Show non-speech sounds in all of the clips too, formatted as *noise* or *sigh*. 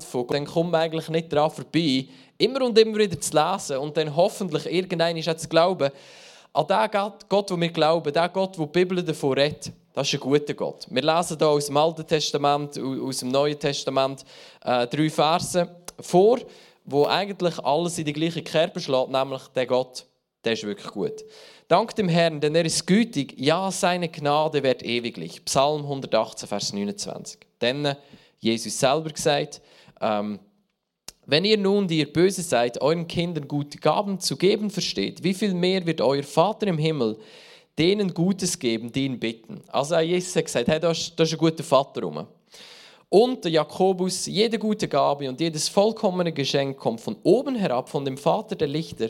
von dann kommt man eigentlich nicht daran vorbei, immer und immer wieder zu lesen und dann hoffentlich irgendein ist zu glauben, an den Gott, Gott, wo wir glauben, der Gott, der die Bibel davon redet, das ist ein guter Gott. Wir lesen hier aus dem Alten Testament, aus dem Neuen Testament äh, drei Verse vor, wo eigentlich alles in die gleiche Kerbe schlägt, nämlich der Gott, der ist wirklich gut. Dank dem Herrn, denn er ist gütig, ja, seine Gnade wird ewiglich. Psalm 118, Vers 29. Denn Jesus selber gesagt, ähm, wenn ihr nun, die ihr böse seid, euren Kindern gute Gaben zu geben versteht, wie viel mehr wird euer Vater im Himmel denen Gutes geben, die ihn bitten? Also Jesus hat gesagt, hey, da ist, da ist ein guter Vater rum. Und der Jakobus, jede gute Gabe und jedes vollkommene Geschenk kommt von oben herab, von dem Vater der Lichter,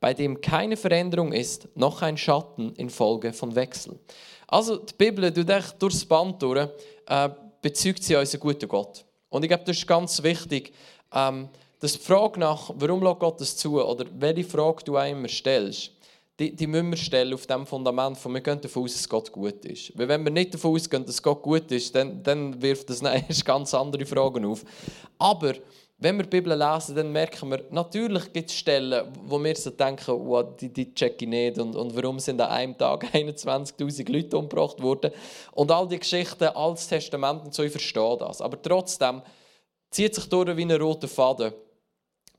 bei dem keine Veränderung ist, noch ein Schatten infolge von Wechsel. Also die Bibel, du denkst durchs Band durch, äh, bezeugt sie unseren guten Gott. Und ich glaube, das ist ganz wichtig, ähm, dass die Frage nach, warum lässt Gott das zu, oder welche Frage du immer stellst, die, die müssen wir stellen auf dem Fundament von, wir gehen davon aus, dass Gott gut ist. Weil wenn wir nicht davon ausgehen, dass Gott gut ist, dann, dann wirft das *laughs* erst ganz andere Fragen auf. Aber wenn wir die Bibel lesen, dann merken wir, natürlich gibt es Stellen, wo wir so denken, oh, die, die check ich nicht und, und warum sind an einem Tag *laughs* 21'000 Leute umgebracht worden. Und all die Geschichten, Altes Testament und so, ich verstehe das. Aber trotzdem zieht sich durch wie ein roter Faden.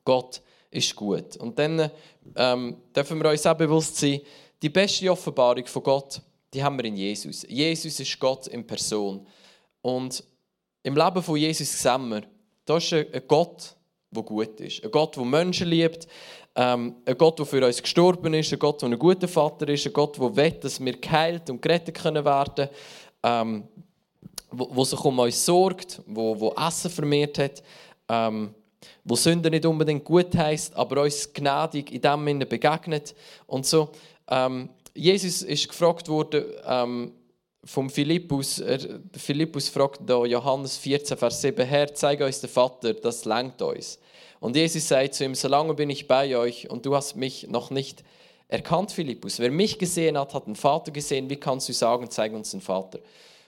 Gott ist gut. Und dann ähm, dürfen wir uns auch bewusst sein, die beste Offenbarung von Gott, die haben wir in Jesus. Jesus ist Gott in Person. Und im Leben von Jesus sehen wir, das ist ein Gott, der gut ist. Ein Gott, der Menschen liebt. Ähm, ein Gott, der für uns gestorben ist. Ein Gott, der ein guter Vater ist. Ein Gott, der will, dass wir geheilt und gerettet können werden ähm, wo, sich um uns sorgt, wo, wo Essen vermehrt hat, ähm, wo Sünde nicht unbedingt gut heißt, aber uns gnädig in dem Sinne begegnet und so. Ähm, Jesus ist gefragt worden, ähm, vom Philippus, er, Philippus fragt da Johannes 14, Vers 7, Herr, zeige uns den Vater, das lenkt uns. Und Jesus sagt zu ihm, solange bin ich bei euch und du hast mich noch nicht erkannt, Philippus. Wer mich gesehen hat, hat den Vater gesehen. Wie kannst du sagen, zeig uns den Vater?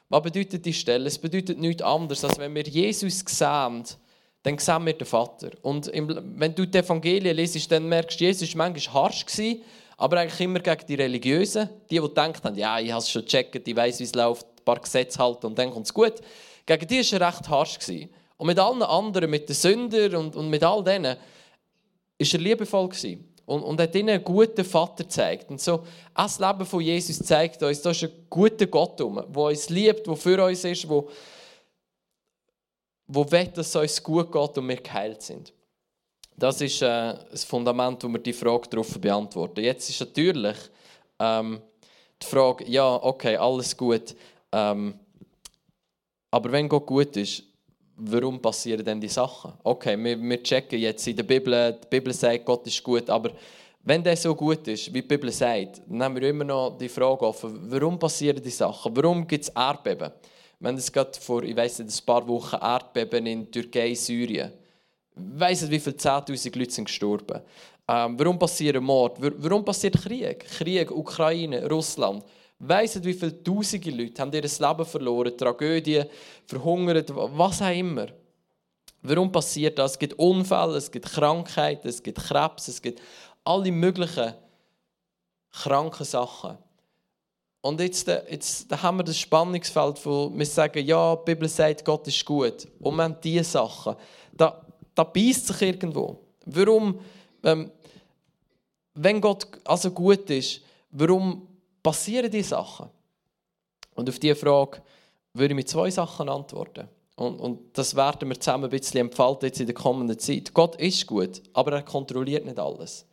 Was bedeutet die Stelle? Es bedeutet nichts anderes, als wenn wir Jesus sehen, dann sehen wir den Vater. Und wenn du die Evangelien liest, dann merkst du, Jesus war manchmal harsch, aber eigentlich immer gegen die Religiösen, die, die gedacht haben, ja, ich habe es schon gecheckt, ich weiß, wie es läuft, ein paar Gesetze halten und dann kommt es gut. Gegen die war er recht harsch. Gewesen. Und mit allen anderen, mit den Sündern und, und mit all denen, war er liebevoll. Gewesen. Und, und hat ihnen einen guten Vater gezeigt. Und so, das Leben von Jesus zeigt uns, da ist ein guter Gott der uns liebt, der für uns ist, der wo will, dass es uns gut geht und wir geheilt sind. Das ist äh, das Fundament, wo wir die Frage darauf beantworten. Jetzt ist natürlich ähm, die Frage, ja, okay, alles gut. Ähm, aber wenn Gott gut ist, warum passieren denn die Sachen? Okay, wir, wir checken jetzt in der Bibel, die Bibel sagt, Gott ist gut, aber wenn der so gut ist, wie die Bibel sagt, haben wir immer noch die Frage offen, warum passieren die Sachen? Warum gibt es Erdbeben? Wir haben es gerade vor, ich weiß nicht, ein paar Wochen Erdbeben in Türkei, Syrien weiss nicht, wie viele 10.000 Leute sind gestorben. Ähm, warum passieren Mord? Warum passiert Krieg? Krieg, Ukraine, Russland. Weiss nicht, wie viele tausende Leute haben ihr Leben verloren, Tragödien, verhungert, was auch immer. Warum passiert das? Es gibt Unfälle, es gibt Krankheiten, es gibt Krebs, es gibt alle möglichen kranken Sachen. Und jetzt, äh, jetzt haben wir das Spannungsfeld, wo wir sagen, ja, die Bibel sagt, Gott ist gut. Und wir haben diese Sachen. Da, da beißt sich irgendwo. Warum, ähm, wenn Gott also gut ist, warum passieren diese Sachen? Und auf diese Frage würde ich mit zwei Sachen antworten. Und, und das werden wir zusammen ein bisschen entfalten jetzt in der kommenden Zeit. Gott ist gut, aber er kontrolliert nicht alles.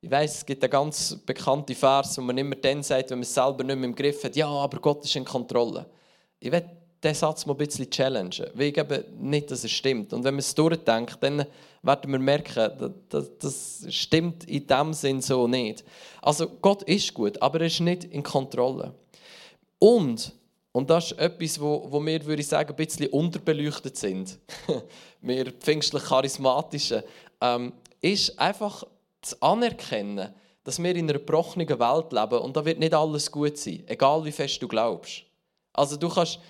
Ich weiß, es gibt einen ganz bekannten Vers, wo man immer dann sagt, wenn man es selber nicht mehr im Griff hat, ja, aber Gott ist in Kontrolle. Ich will diesen Satz mal ein bisschen challengen, weil glaube nicht, dass es stimmt. Und wenn man es durchdenkt, dann werden wir merken, das, das stimmt in dem Sinn so nicht. Also Gott ist gut, aber er ist nicht in Kontrolle. Und, und das ist etwas, wo, wo wir, würde ich sagen, ein bisschen unterbeleuchtet sind, *laughs* wir pfingstlich Charismatischen, ähm, ist einfach zu anerkennen, dass wir in einer gebrochenen Welt leben und da wird nicht alles gut sein, egal wie fest du glaubst. Also du kannst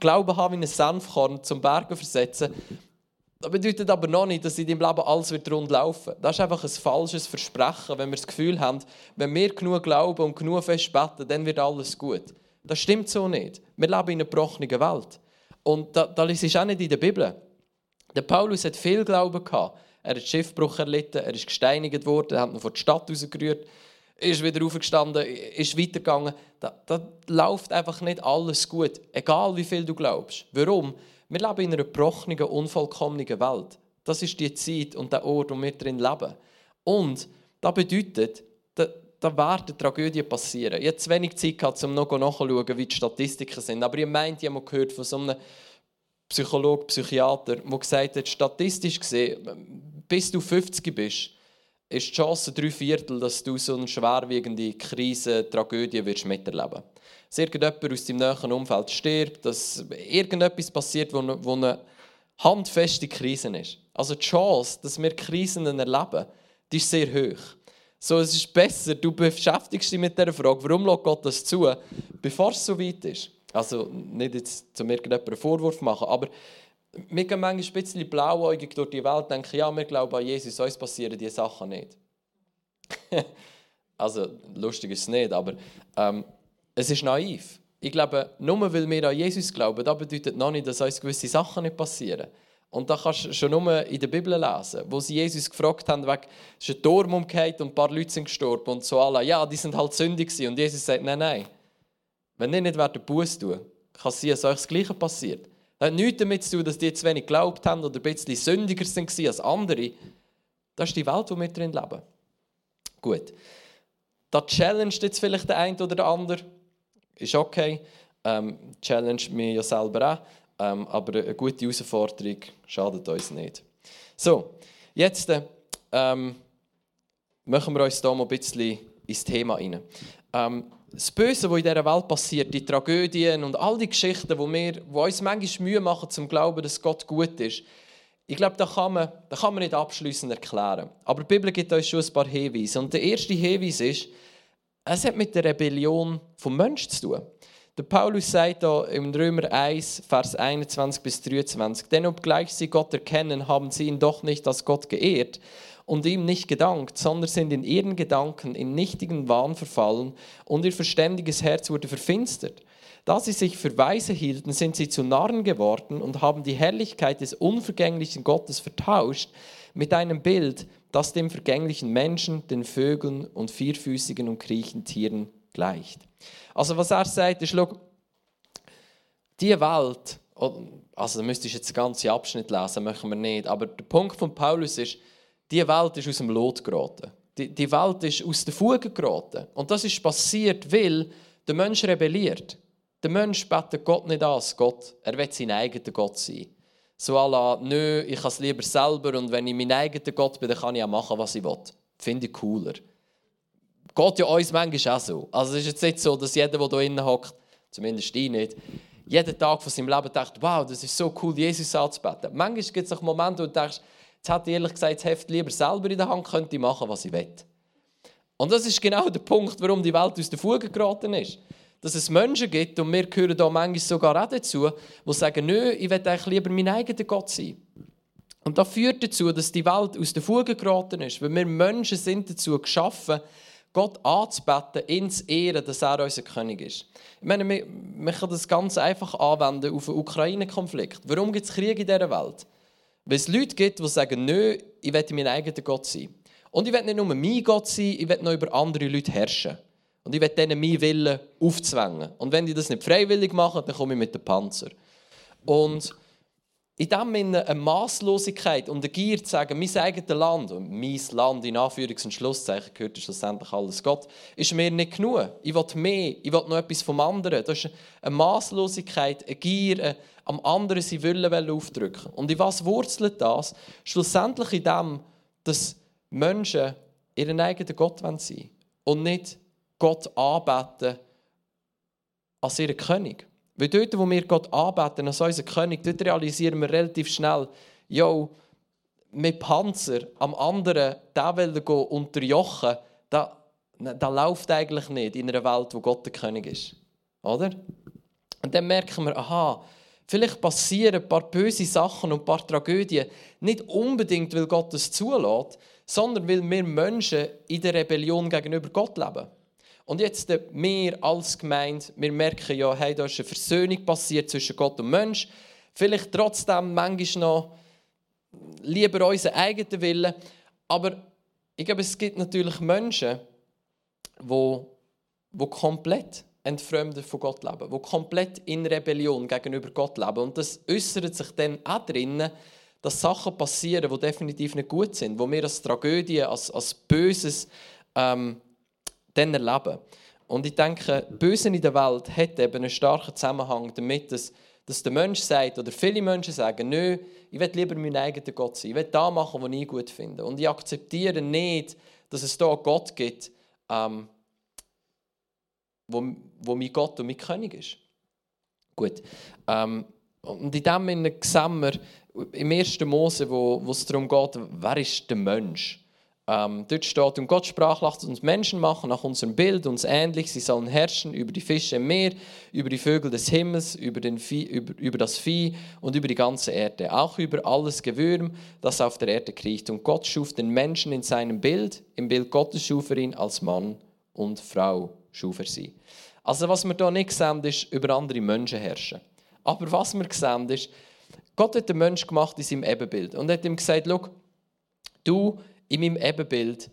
Glauben haben wie ein Senfkorn zum Bergen versetzen. Das bedeutet aber noch nicht, dass in deinem Leben alles wird rund laufen. Das ist einfach ein falsches Versprechen, wenn wir das Gefühl haben, wenn wir genug glauben und genug fest beten, dann wird alles gut. Das stimmt so nicht. Wir leben in einer gebrochenen Welt. Und das, ist auch nicht in der Bibel. Der Paulus hat viel Glauben gehabt. Er hat Schiffbruch erlitten, er ist gesteinigt worden, er hat ihn von der Stadt rausgerührt, ist wieder aufgestanden, ist weitergegangen. Da, da läuft einfach nicht alles gut, egal wie viel du glaubst. Warum? Wir leben in einer gebrochenen, unvollkommenen Welt. Das ist die Zeit und der Ort, wo wir drin leben. Und das bedeutet, da, da werden Tragödien passieren. Ich habe zu wenig Zeit gehabt, um noch nachzuschauen, wie die Statistiken sind. Aber ich meine, ich habe gehört von so einem Psychologe, Psychiater, der gesagt hat, statistisch gesehen, bis du 50 bist, ist die Chance drei Viertel, dass du so eine schwerwiegende Krise, Tragödie wirst miterleben dass irgendjemand aus deinem näheren Umfeld stirbt, dass irgendetwas passiert, wo eine, wo eine handfeste Krise ist. Also die Chance, dass wir Krisen erleben, die ist sehr hoch. So, es ist besser, du beschäftigst dich mit der Frage, warum lässt Gott das zu, bevor es so weit ist. Also nicht jetzt zu mir einen Vorwurf machen, aber wir gehen manchmal ein bisschen blauäugig durch die Welt und denken, ja, wir glauben an Jesus, uns passieren diese Sachen nicht. *laughs* also lustig ist es nicht, aber ähm, es ist naiv. Ich glaube, nur weil wir an Jesus glauben, das bedeutet noch nicht, dass uns gewisse Sachen nicht passieren. Und da kannst du schon nur in der Bibel lesen, wo sie Jesus gefragt haben, wegen, es ist ein Turm umgekehrt und ein paar Leute sind gestorben und so alle, ja, die sind halt sündig gewesen. Und Jesus sagt, nein, nein. Wenn ihr nicht Buß tun, kann es sein, dass euch das Gleiche passiert. Das hat nichts damit zu tun, dass die zu wenig geglaubt haben oder ein bisschen sündiger sind als andere. Das ist die Welt, in der wir drin leben. Gut. Da challenged jetzt vielleicht der eine oder der andere ist okay. Ähm, challenge mich ja selber auch. Ähm, aber eine gute Herausforderung schadet uns nicht. So, jetzt ähm, machen wir uns hier mal ein bisschen ins Thema rein. Ähm, das Böse, was in dieser Welt passiert, die Tragödien und all die Geschichten, die, wir, die uns manchmal Mühe machen, zum Glauben, dass Gott gut ist, ich glaube, da kann man, da kann man nicht abschließend erklären. Aber die Bibel gibt uns schon ein paar Hinweise. Und der erste Hinweis ist, es hat mit der Rebellion vom Menschen zu tun. Der Paulus sagt da im Römer 1, Vers 21 bis 23, denn obgleich sie Gott erkennen, haben sie ihn doch nicht als Gott geehrt und ihm nicht gedankt, sondern sind in ihren Gedanken in nichtigen Wahn verfallen und ihr verständiges Herz wurde verfinstert. Da sie sich für weise hielten, sind sie zu Narren geworden und haben die Herrlichkeit des unvergänglichen Gottes vertauscht mit einem Bild, das dem vergänglichen Menschen, den Vögeln und vierfüßigen und kriechenden Tieren gleicht. Also was er sagt, ist, schau, die Welt, also da müsstest du jetzt den ganzen Abschnitt lesen, machen wir nicht, aber der Punkt von Paulus ist, die Welt ist aus dem Lot geraten. Die, die Welt ist aus der Fuge geraten. Und das ist passiert, weil der Mensch rebelliert. Der Mensch betet Gott nicht an als Gott. Er will sein eigener Gott sein. So la, nö, ich kann es lieber selber und wenn ich mein eigener Gott bin, dann kann ich auch machen, was ich will. Finde ich cooler. Geht ja uns manchmal auch so. Also es ist jetzt nicht so, dass jeder, der hier hockt, zumindest ich nicht, jeden Tag von seinem Leben denkt, wow, das ist so cool, Jesus anzubeten. Manchmal gibt es auch Momente, wo du denkst, jetzt hätte ich ehrlich gesagt das Heft lieber selber in der Hand, könnte machen, was ich will. Und das ist genau der Punkt, warum die Welt aus der Fuge geraten ist dass es Menschen gibt, und wir gehören da manchmal sogar auch dazu, die sagen, nö, ich will eigentlich lieber mein eigener Gott sein. Und das führt dazu, dass die Welt aus der Fuge geraten ist, weil wir Menschen sind dazu geschaffen, Gott anzubeten, ins Ehren, dass er unser König ist. Ich meine, wir können das ganz einfach anwenden auf den Ukraine-Konflikt. Warum gibt es Krieg in dieser Welt? Weil es Leute gibt, die sagen, nö, ich will mein eigener Gott sein. Und ich will nicht nur mein Gott sein, ich will noch über andere Leute herrschen. Und ich will denen meinen Willen aufzwängen. Und wenn die das nicht freiwillig machen, dann komme ich mit dem Panzer. Und in dem Sinne eine Maßlosigkeit und eine Gier zu sagen, mein eigenes Land, und mein Land in Anführungs- und Schlusszeichen gehört schlussendlich alles Gott, ist mir nicht genug. Ich will mehr, ich will noch etwas vom anderen. Das ist eine Maßlosigkeit, eine Gier, eine, am anderen seinen Willen aufdrücken. Und in was wurzelt das? Schlussendlich in dem, dass Menschen ihren eigenen Gott sein wollen und nicht Gott anbeten als ihren König. Weil dort, wo wir Gott anbeten als unseren König, dort realisieren wir relativ schnell, yo, mit Panzer am anderen den unterjochen, das, das läuft eigentlich nicht in einer Welt, wo Gott der König ist. Oder? Und dann merken wir, aha, Vielleicht passieren ein paar böse Sachen und ein paar Tragödien nicht unbedingt, weil Gott es zulässt, sondern weil wir Menschen in der Rebellion gegenüber Gott leben. Und jetzt wir als Gemeinde, wir merken ja, hey, da ist eine Versöhnung passiert zwischen Gott und Mensch. Vielleicht trotzdem manchmal noch lieber unseren eigenen Willen. Aber ich glaube, es gibt natürlich Menschen, die, die komplett entfremdet von Gott leben, die komplett in Rebellion gegenüber Gott leben. Und das äußert sich dann auch drinnen, dass Sachen passieren, die definitiv nicht gut sind, wo wir als Tragödie, als, als Böses ähm, dann erleben. Und ich denke, Böse in der Welt hat eben einen starken Zusammenhang damit, dass, dass der Mensch sagt, oder viele Menschen sagen, nö, ich will lieber mein eigener Gott sein, ich will das machen, was ich gut finde. Und ich akzeptiere nicht, dass es da Gott gibt, ähm, wo, wo mein Gott und mein König ist. Gut. Ähm, und in dem Sinne sehen wir im 1. Mose, wo, wo es darum geht, wer ist der Mensch? Ähm, dort steht, und Gott sprach, lasst uns Menschen machen nach unserem Bild, uns ähnlich. Sie sollen herrschen über die Fische im Meer, über die Vögel des Himmels, über, den Vieh, über, über das Vieh und über die ganze Erde, auch über alles Gewürm, das auf der Erde kriecht. Und Gott schuf den Menschen in seinem Bild, im Bild Gottes schuf er ihn als Mann und Frau schuf er sie. Also was wir hier nicht sehen, ist über andere Menschen herrschen. Aber was wir sehen, ist, Gott hat den Menschen gemacht in seinem Ebenbild und hat ihm gesagt, du in meinem Ebenbild,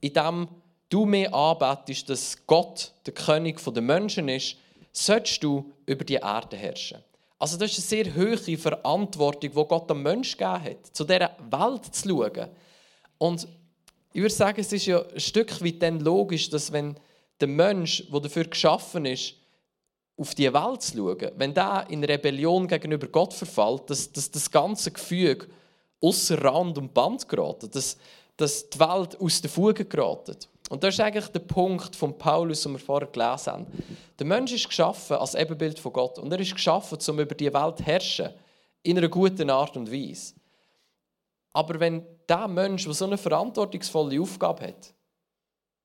in dem du mir anbetest, dass Gott der König der Menschen ist, sollst du über die Erde herrschen. Also das ist eine sehr hohe Verantwortung, die Gott dem Menschen gegeben hat, zu dieser Welt zu schauen. Und ich würde sagen, es ist ja ein Stück weit dann logisch, dass wenn der Mensch, der dafür geschaffen ist, auf die Welt zu schauen, wenn der in Rebellion gegenüber Gott verfällt, dass, dass das ganze Gefüge außer Rand und Band geraten, dass, dass die Welt aus den Fugen geraten. Und das ist eigentlich der Punkt von Paulus, den wir vorher gelesen haben. Der Mensch ist geschaffen als Ebenbild von Gott und er ist geschaffen, um über die Welt zu herrschen, in einer guten Art und Weise. Aber wenn der Mensch, der so eine verantwortungsvolle Aufgabe hat,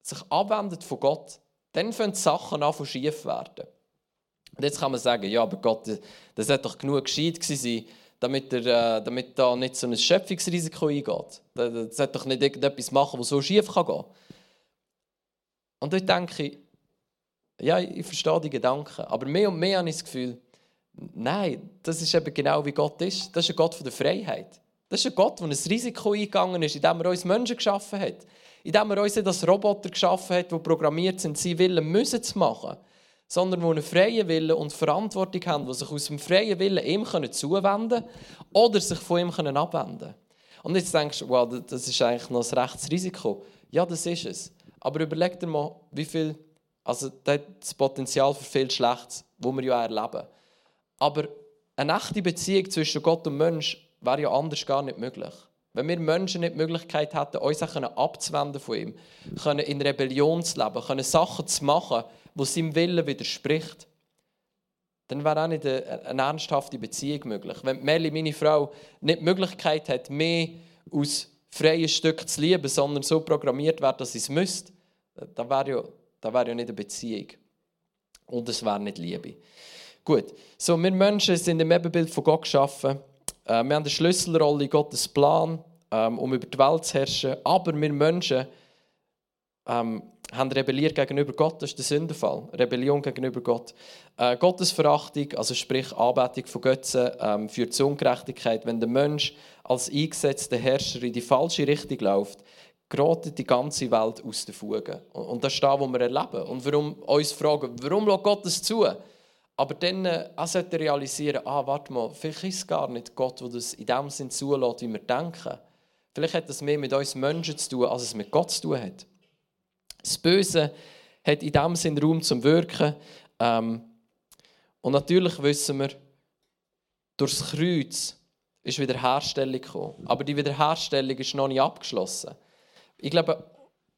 sich abwendet von Gott, dann fangen die Sachen an schief werden. Und jetzt kann man sagen, ja, aber Gott, das hat doch genug gescheit sein, damit, er, äh, damit da nicht so ein Schöpfungsrisiko eingeht. Das sollte doch nicht irgendetwas machen, was so schief kann gehen. Und dort denke ich, ja, ich verstehe die Gedanken, aber mehr und mehr habe ich das Gefühl, nein, das ist eben genau wie Gott ist. Das ist ein Gott von der Freiheit. Das ist ein Gott, der ein Risiko eingegangen ist, indem er uns Menschen geschaffen hat indem er uns als Roboter geschaffen hat, die programmiert sind, sie Willen müssen zu machen, sondern die einen freien Willen und Verantwortung haben, die sich aus dem freien Willen ihm zuwenden können oder sich von ihm abwenden können. Und jetzt denkst du, wow, das ist eigentlich noch ein Rechtsrisiko. Ja, das ist es. Aber überleg dir mal, wie viel, also das Potenzial für viel Schlechtes, wo wir ja erleben. Aber eine echte Beziehung zwischen Gott und Mensch wäre ja anders gar nicht möglich. Wenn wir Menschen nicht die Möglichkeit hätten, uns abzuwenden von ihm, können in Rebellion zu leben, können Sachen zu machen, die seinem Willen widerspricht, dann wäre auch nicht eine, ernsthafte Beziehung möglich. Wenn Melly, meine Frau, nicht die Möglichkeit hat, mehr aus freien Stück zu lieben, sondern so programmiert wird, dass sie es müsste, dann wäre ja, dann wäre ja nicht eine Beziehung. Und es wäre nicht Liebe. Gut, so, wir Menschen sind im Ebenbild von Gott geschaffen wir haben eine Schlüsselrolle in Gottes Plan, ähm, um über die Welt zu herrschen. Aber wir Menschen ähm, haben rebelliert gegenüber Gott. Das ist der Sündenfall. Rebellion gegenüber Gott. Äh, Gottesverachtung, also sprich Anbetung von Götzen, ähm, führt zu Ungerechtigkeit. Wenn der Mensch als eingesetzter Herrscher in die falsche Richtung läuft, gerät die ganze Welt aus den Fugen. Und das ist das, was wir erleben. Und warum uns fragen, warum lässt Gott das zu? Aber dann äh, auch sollte realisieren, ah, warte mal, vielleicht ist es gar nicht Gott, der das in dem Sinn zulässt, wie wir denken. Vielleicht hat das mehr mit uns Menschen zu tun, als es mit Gott zu tun hat. Das Böse hat in dem Sinn Raum zum Wirken. Ähm, und natürlich wissen wir, durch das Kreuz ist Wiederherstellung gekommen. Aber die Wiederherstellung ist noch nicht abgeschlossen. Ich glaube,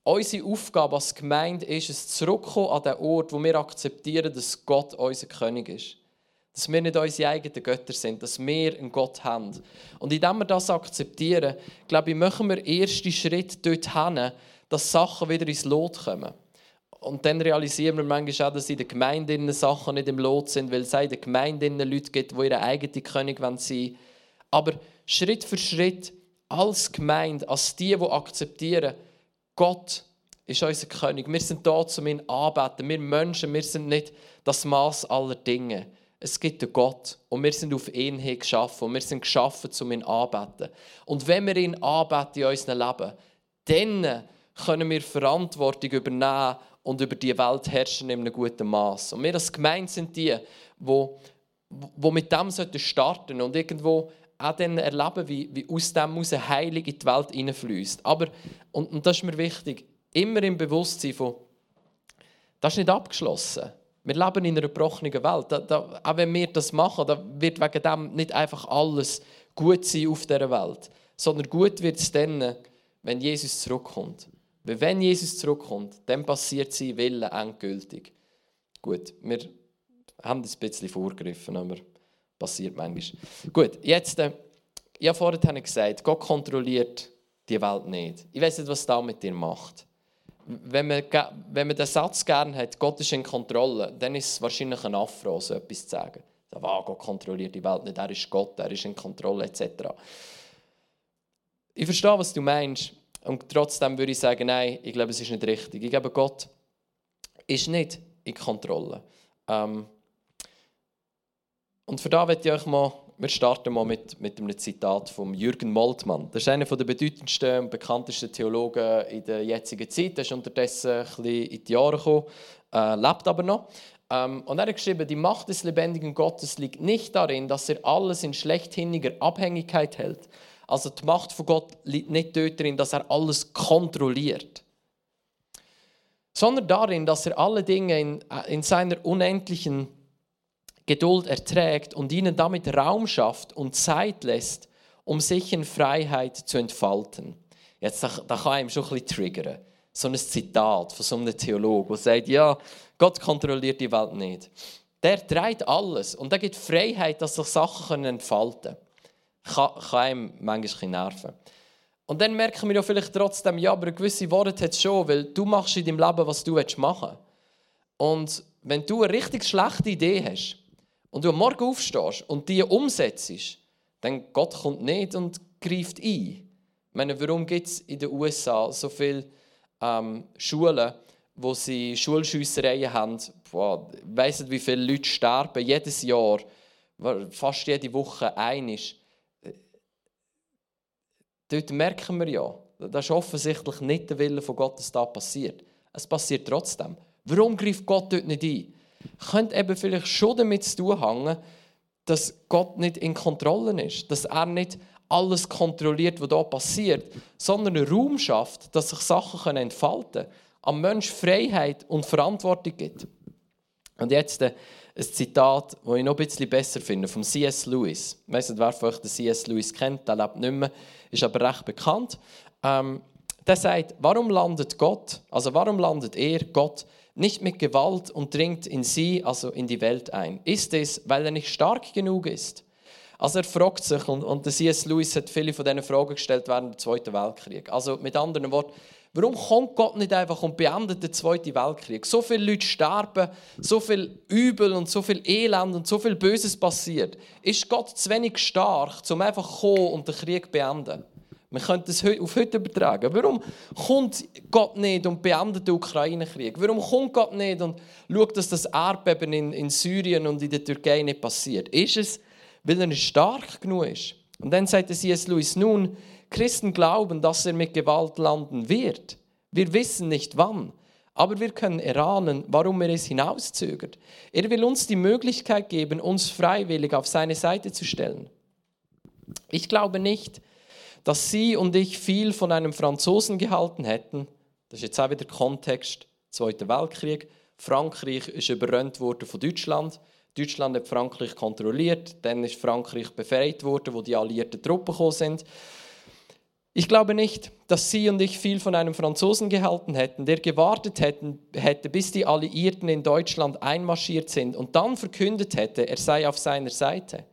Unsere Aufgabe als Gemeinde ist es, zurückzukommen an den Ort, wo wir akzeptieren, dass Gott unser König ist. Dass wir nicht unsere eigenen Götter sind, dass wir einen Gott haben. Und indem wir das akzeptieren, glaube ich, machen wir erste Schritt dorthin, dass Sachen wieder ins Lot kommen. und dann realisieren wir manchmal auch, dass in den Gemeinden Sachen nicht im Lot sind, weil es in den Gemeinden Leute gibt, die ihre eigene König sein wollen. Aber Schritt für Schritt als Gemeinde, als die, die akzeptieren, Gott ist unser König. Wir sind da, um ihn anbeten. Wir Menschen, wir sind nicht das Maß aller Dinge. Es gibt einen Gott und wir sind auf ihn hin geschaffen und wir sind geschaffen, um ihn anbeten. Und wenn wir ihn anbeten in unserem Leben, dann können wir Verantwortung übernehmen und über die Welt herrschen in einem guten Maß. Und wir als Gemeinde sind die, wo, wo mit dem starten und irgendwo auch dann erleben, wie, wie aus dem heraus Heilig in die Welt hineinfließt. Aber, und, und das ist mir wichtig, immer im Bewusstsein von, das ist nicht abgeschlossen. Wir leben in einer gebrochenen Welt. Da, da, auch wenn wir das machen, da wird wegen dem nicht einfach alles gut sein auf dieser Welt. Sondern gut wird es dann, wenn Jesus zurückkommt. Weil wenn Jesus zurückkommt, dann passiert sein Wille endgültig. Gut, wir haben das ein bisschen vorgegriffen, aber passiert manchmal. Gut, jetzt, äh, ich habe vorhin gesagt, Gott kontrolliert die Welt nicht. Ich weiß nicht, was das mit dir macht. Wenn man, wenn man den Satz gerne hat, Gott ist in Kontrolle, dann ist es wahrscheinlich ein Affront, so etwas zu sagen. Ah, Gott kontrolliert die Welt nicht, er ist Gott, er ist in Kontrolle, etc. Ich verstehe, was du meinst. Und trotzdem würde ich sagen, nein, ich glaube, es ist nicht richtig. Ich glaube, Gott ist nicht in Kontrolle. Ähm, und für da möchte ich euch mal, wir starten mal mit, mit einem Zitat von Jürgen Moltmann. Das ist einer der bedeutendsten und bekanntesten Theologen in der jetzigen Zeit. Er ist unterdessen ein bisschen in die Jahre gekommen, äh, lebt aber noch. Ähm, und er hat geschrieben, die Macht des lebendigen Gottes liegt nicht darin, dass er alles in schlechthinniger Abhängigkeit hält. Also die Macht von Gott liegt nicht darin, dass er alles kontrolliert, sondern darin, dass er alle Dinge in, äh, in seiner unendlichen Geduld erträgt und ihnen damit Raum schafft und Zeit lässt, um sich in Freiheit zu entfalten. Jetzt, da, da kann einem schon ein bisschen triggern. So ein Zitat von so einem Theologen, der sagt, ja, Gott kontrolliert die Welt nicht. Der trägt alles und er gibt Freiheit, dass sich Sachen entfalten können. Kann, einem manchmal nerven. Und dann merken wir ja vielleicht trotzdem, ja, aber gewisse Worte hat es schon, weil du machst in deinem Leben, was du machen willst. Und wenn du eine richtig schlechte Idee hast, und du am Morgen aufstehst und die umsetzt, dann Gott kommt nicht und greift ein. Ich meine, warum gibt es in den USA so viele ähm, Schulen, wo sie Schulschiessereien haben? Boah, ich weiss nicht, wie viele Leute sterben jedes Jahr, fast jede Woche einisch. Dort merken wir ja, das ist offensichtlich nicht der Wille von Gott, dass das passiert. Es passiert trotzdem. Warum greift Gott dort nicht ein? Könnte eben vielleicht schon damit zu tun haben, dass Gott nicht in Kontrolle ist, dass er nicht alles kontrolliert, was hier passiert, sondern einen Raum schafft, dass sich Sachen entfalten können, am Mensch Freiheit und Verantwortung gibt. Und jetzt äh, ein Zitat, das ich noch ein bisschen besser finde, von C.S. Lewis. Ich weiß nicht, wer von euch den C.S. Lewis kennt, der lebt nicht mehr, ist aber recht bekannt. Ähm, der sagt, warum landet Gott, also warum landet er, Gott, nicht mit Gewalt und dringt in sie, also in die Welt ein? Ist es, weil er nicht stark genug ist? Also er fragt sich, und, und der C.S. Lewis hat viele von diesen Fragen gestellt während des Zweiten Weltkrieg. Also mit anderen Worten, warum kommt Gott nicht einfach und beendet den Zweiten Weltkrieg? So viele Leute sterben, so viel Übel und so viel Elend und so viel Böses passiert. Ist Gott zu wenig stark, um einfach zu kommen und den Krieg zu beenden? Man könnte es auf heute übertragen. Warum kommt Gott nicht und beendet den Ukraine-Krieg? Warum kommt Gott nicht und schaut, dass das Erdbeben in, in Syrien und in der Türkei nicht passiert? Ist es, weil er stark genug ist? Und dann sagt es C.S. Lewis, nun, Christen glauben, dass er mit Gewalt landen wird. Wir wissen nicht wann, aber wir können erahnen, warum er es hinauszögert. Er will uns die Möglichkeit geben, uns freiwillig auf seine Seite zu stellen. Ich glaube nicht, dass sie und ich viel von einem Franzosen gehalten hätten. Das ist jetzt auch wieder Kontext, Zweiter Weltkrieg. Frankreich ist überrannt worden von Deutschland. Deutschland hat Frankreich kontrolliert, dann ist Frankreich befreit worden, wo die alliierten Truppen gekommen sind. Ich glaube nicht, dass Sie und ich viel von einem Franzosen gehalten hätten, der gewartet hätten, hätte, bis die Alliierten in Deutschland einmarschiert sind und dann verkündet hätte, er sei auf seiner Seite.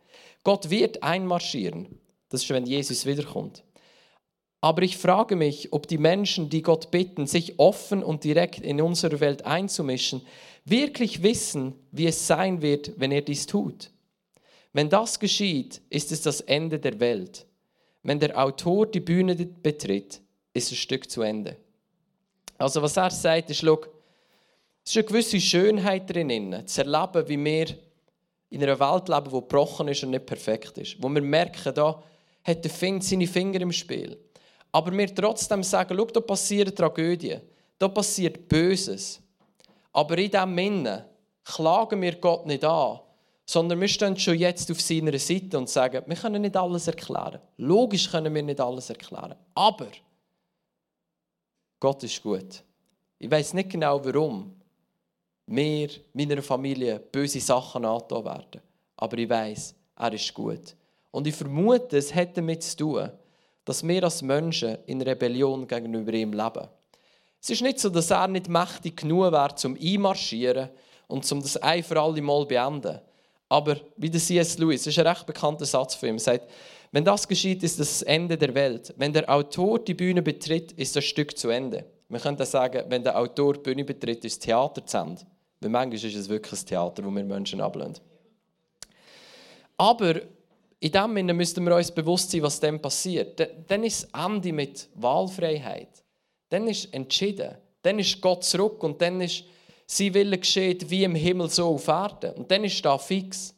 Gott wird einmarschieren. Das ist, wenn Jesus wiederkommt. Aber ich frage mich, ob die Menschen, die Gott bitten, sich offen und direkt in unsere Welt einzumischen, wirklich wissen, wie es sein wird, wenn er dies tut. Wenn das geschieht, ist es das Ende der Welt. Wenn der Autor die Bühne betritt, ist das Stück zu Ende. Also was er sagt, ist, schau, es ist eine gewisse Schönheit drin, zu erleben, wie wir in einer Welt leben, die gebrochen ist und nicht perfekt ist. Wo wir merken, da hat der Find seine Finger im Spiel. Aber wir trotzdem sagen, schau, da passieren Tragödien, da passiert Böses. Aber in diesem Innen klagen wir Gott nicht an, sondern wir stehen schon jetzt auf seiner Seite und sagen, wir können nicht alles erklären. Logisch können wir nicht alles erklären. Aber Gott ist gut. Ich weiß nicht genau warum mir, meiner Familie, böse Sachen angetan werden. Aber ich weiß, er ist gut. Und ich vermute, es hat damit zu tun, dass wir als Menschen in Rebellion gegenüber ihm leben. Es ist nicht so, dass er nicht mächtig genug wäre, zum einmarschieren und zum das ein für alle Mal beenden. Aber wie der C.S. Lewis, das ist ein recht bekannter Satz von ihm, sagt, wenn das geschieht, ist das Ende der Welt. Wenn der Autor die Bühne betritt, ist das Stück zu Ende. Man könnte sagen, wenn der Autor die Bühne betritt, ist das Theater zu Ende. Weil manchmal ist es wirklich ein Theater, wo wir Menschen ablehnen. Aber in dem Sinne müssten wir uns bewusst sein, was dann passiert. Dann ist das Ende mit Wahlfreiheit. Dann ist entschieden. Dann ist Gott zurück und dann ist sein Wille geschieht wie im Himmel so auf Erden. Und dann ist da fix.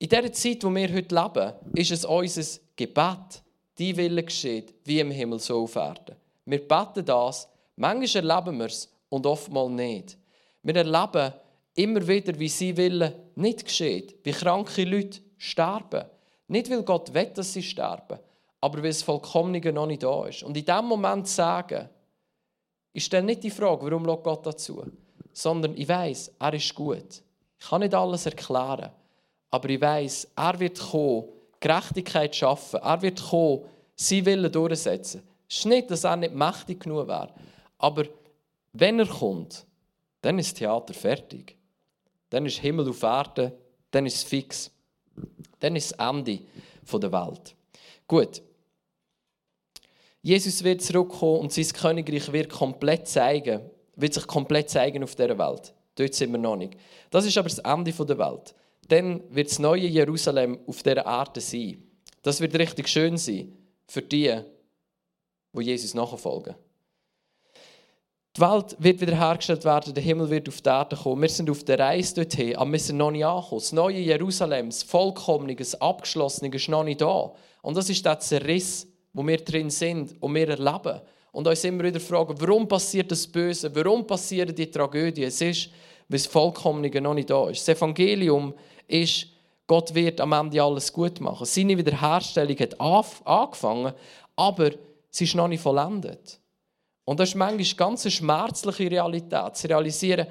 In der Zeit, wo wir heute leben, ist es unser Gebet, die Wille geschieht wie im Himmel so auf Erden. Wir beten das, manchmal erleben wir es und oftmals nicht. Wir erleben immer wieder, wie sein Wille nicht geschieht, wie kranke Leute sterben. Nicht, weil Gott will, dass sie sterben, aber weil das Vollkommene noch nicht da ist. Und in diesem Moment sagen, ich stelle nicht die Frage, warum schaut Gott dazu, sondern ich weiß, er ist gut. Ich kann nicht alles erklären, aber ich weiß, er wird kommen, Gerechtigkeit schaffen, er wird kommen, sein Wille durchsetzen. Es ist nicht, dass er nicht mächtig genug wäre, aber wenn er kommt, dann ist das Theater fertig. Dann ist Himmel auf Erde, dann ist es fix. Dann ist das Ende der Welt. Gut. Jesus wird zurückkommen und sein Königreich wird komplett zeigen, wird sich komplett zeigen auf dieser Welt. Dort sind wir noch nicht. Das ist aber das Ende der Welt. Dann wird das neue Jerusalem auf dieser Erde sein. Das wird richtig schön sein für die, wo Jesus nachfolgen. Die Welt wird wiederhergestellt werden, der Himmel wird auf die Erde kommen. Wir sind auf der Reise dorthin, aber wir sind noch nicht angekommen. Das neue Jerusalem, das vollkommene, das abgeschlossene, ist noch nicht da. Und das ist der Zerriss, wo wir drin sind und wir erleben. Und uns immer wieder fragen, warum passiert das Böse? Warum passieren die Tragödien? Es ist, weil das Vollkommene noch nicht da ist. Das Evangelium ist, Gott wird am Ende alles gut machen. Seine Wiederherstellung hat angefangen, aber sie ist noch nicht vollendet. Und das ist manchmal ganz eine schmerzliche Realität, zu realisieren,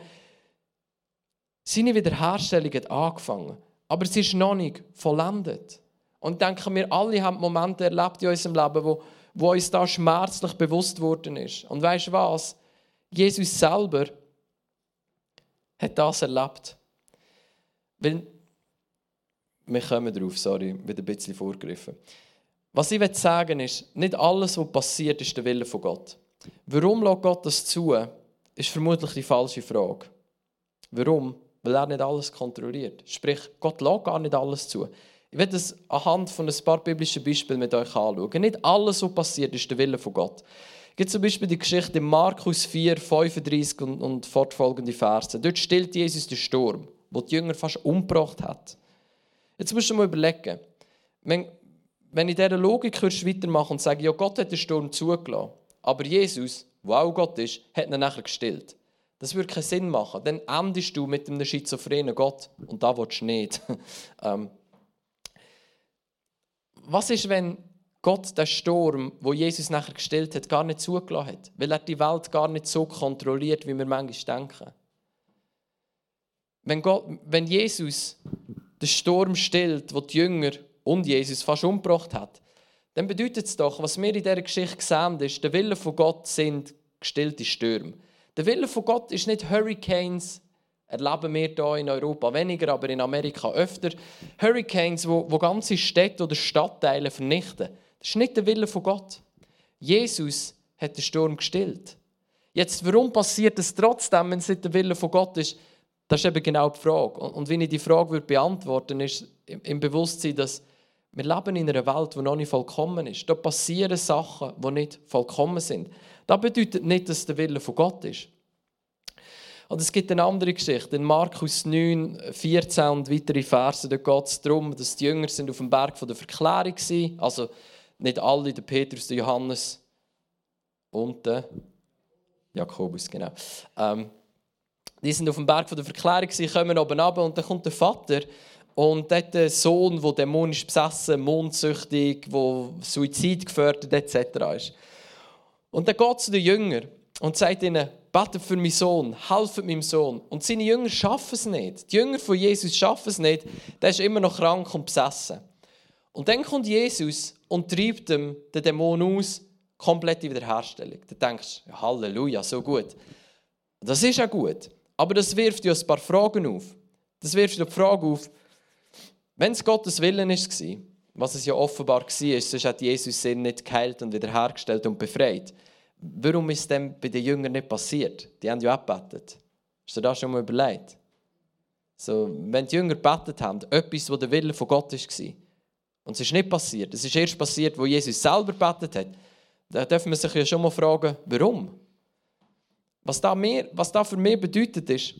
seine Wiederherstellung hat angefangen, aber sie ist noch nicht vollendet. Und ich denke, wir alle haben Momente erlebt in unserem Leben, wo, wo uns da schmerzlich bewusst worden ist. Und weißt du was? Jesus selber hat das erlebt. Weil, wir kommen darauf, sorry, wieder ein bisschen vorgegriffen. Was ich sagen will, ist, nicht alles, was passiert, ist der Wille von Gott. Warum lässt Gott das zu, ist vermutlich die falsche Frage. Warum? Weil er nicht alles kontrolliert. Sprich, Gott lässt gar nicht alles zu. Ich werde das anhand von ein paar biblischen Beispielen mit euch anschauen. Nicht alles, was passiert, ist der Wille von Gott. Es gibt zum Beispiel die Geschichte in Markus 4, 35 und, und fortfolgende Verse. Dort stillt Jesus den Sturm, wo die Jünger fast umgebracht hat. Jetzt musst du mal überlegen, wenn, wenn ich dieser Logik weitermache und sage, ja, Gott hat den Sturm zugelassen, aber Jesus, der auch Gott ist, hat ihn nachher gestillt. Das würde keinen Sinn machen. Dann endest du mit einem schizophrenen Gott und da willst du nicht. *laughs* ähm. Was ist, wenn Gott den Sturm, wo Jesus nachher gestillt hat, gar nicht zugelassen hat? Weil er die Welt gar nicht so kontrolliert, wie wir manchmal denken. Wenn, Gott, wenn Jesus den Sturm stillt, wo die Jünger und Jesus fast umgebracht hat, dann bedeutet es doch, was wir in dieser Geschichte sehen, ist, der Wille von Gott sind gestillte Stürme. Der Wille von Gott ist nicht Hurricanes, erleben wir hier in Europa weniger, aber in Amerika öfter. Hurricanes, wo, wo ganze Städte oder Stadtteile vernichten. Das ist nicht der Wille von Gott. Jesus hat den Sturm gestillt. Jetzt, warum passiert es trotzdem, wenn es nicht der Wille von Gott ist? Das ist eben genau die Frage. Und wenn ich die Frage beantworten würde, ist im Bewusstsein, dass wir leben in einer Welt, die noch nicht vollkommen ist. Da passieren Sachen, die nicht vollkommen sind. Das bedeutet nicht, dass der Wille von Gott ist. Und es gibt eine andere Geschichte. In Markus 9, 14 und weitere Verse, da geht es darum, dass die Jünger sind auf dem Berg von der Verklärung waren. Also nicht alle, der Petrus, der Johannes und der Jakobus, genau. Ähm, die sind auf dem Berg von der Verklärung, kommen oben runter und dann kommt der Vater und dort der Sohn, der dämonisch besessen, mondsüchtig, der Suizid gefördert etc. ist. Und dann geht zu den Jüngern und sagt ihnen, betet für meinen Sohn, helft meinem Sohn. Und seine Jünger schaffen es nicht. Die Jünger von Jesus schaffen es nicht. Der ist immer noch krank und besessen. Und dann kommt Jesus und treibt ihm den Dämon aus, komplette Wiederherstellung. Du denkst ja, Halleluja, so gut. Das ist ja gut. Aber das wirft dir ein paar Fragen auf. Das wirft dir die Frage auf, wenn es Gottes Willen war, was es ja offenbar war, sonst hat Jesus ihn nicht geheilt und wiederhergestellt und befreit. Warum ist dem bei den Jüngern nicht passiert? Die haben ja auch gebetet. Hast du das schon mal überlegt? So, wenn die Jünger gebetet haben, etwas, was der Wille von Gott war, und es ist nicht passiert, es ist erst passiert, wo Jesus selber gebetet hat, dann dürfen wir sich ja schon mal fragen, warum? Was da, mehr, was da für mich bedeutet ist,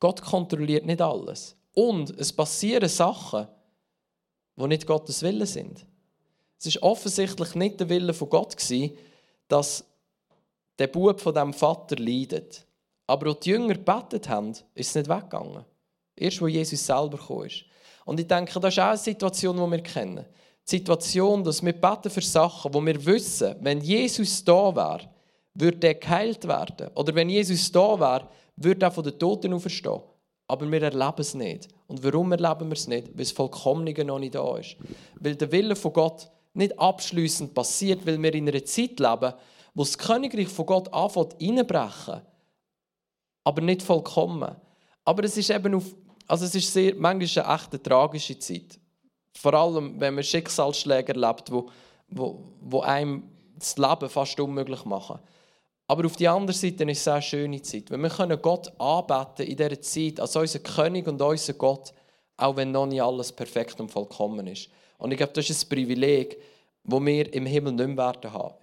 Gott kontrolliert nicht alles. Und es passieren Sachen, die nicht Gottes Wille sind. Es war offensichtlich nicht der Wille von Gott, gewesen, dass der Bub von dem Vater leidet. Aber als die Jünger gebetet haben, ist es nicht weggegangen. Erst, wo Jesus selber gekommen ist. Und ich denke, das ist auch eine Situation, die wir kennen. Die Situation, dass wir beten für Sachen, wo wir wissen, wenn Jesus da wäre, würde er geheilt werden. Oder wenn Jesus da wäre, würde er von den Toten auferstehen. Aber wir erleben es nicht. Und warum erleben wir es nicht? Weil das Vollkommene noch nicht da ist. Weil der Wille von Gott nicht abschließend passiert, weil wir in einer Zeit leben, wo das Königreich von Gott anfängt einbrechen, aber nicht vollkommen. Aber es ist eben auf, also es ist sehr, manchmal eine echt tragische Zeit. Vor allem, wenn man Schicksalsschläge erlebt, wo, wo, wo einem das Leben fast unmöglich machen. Aber auf der anderen Seite ist es eine schöne Zeit, weil wir können Gott anbeten in dieser Zeit als unser König und unser Gott, auch wenn noch nicht alles perfekt und vollkommen ist. Und ich glaube, das ist ein Privileg, das wir im Himmel nicht mehr werden haben.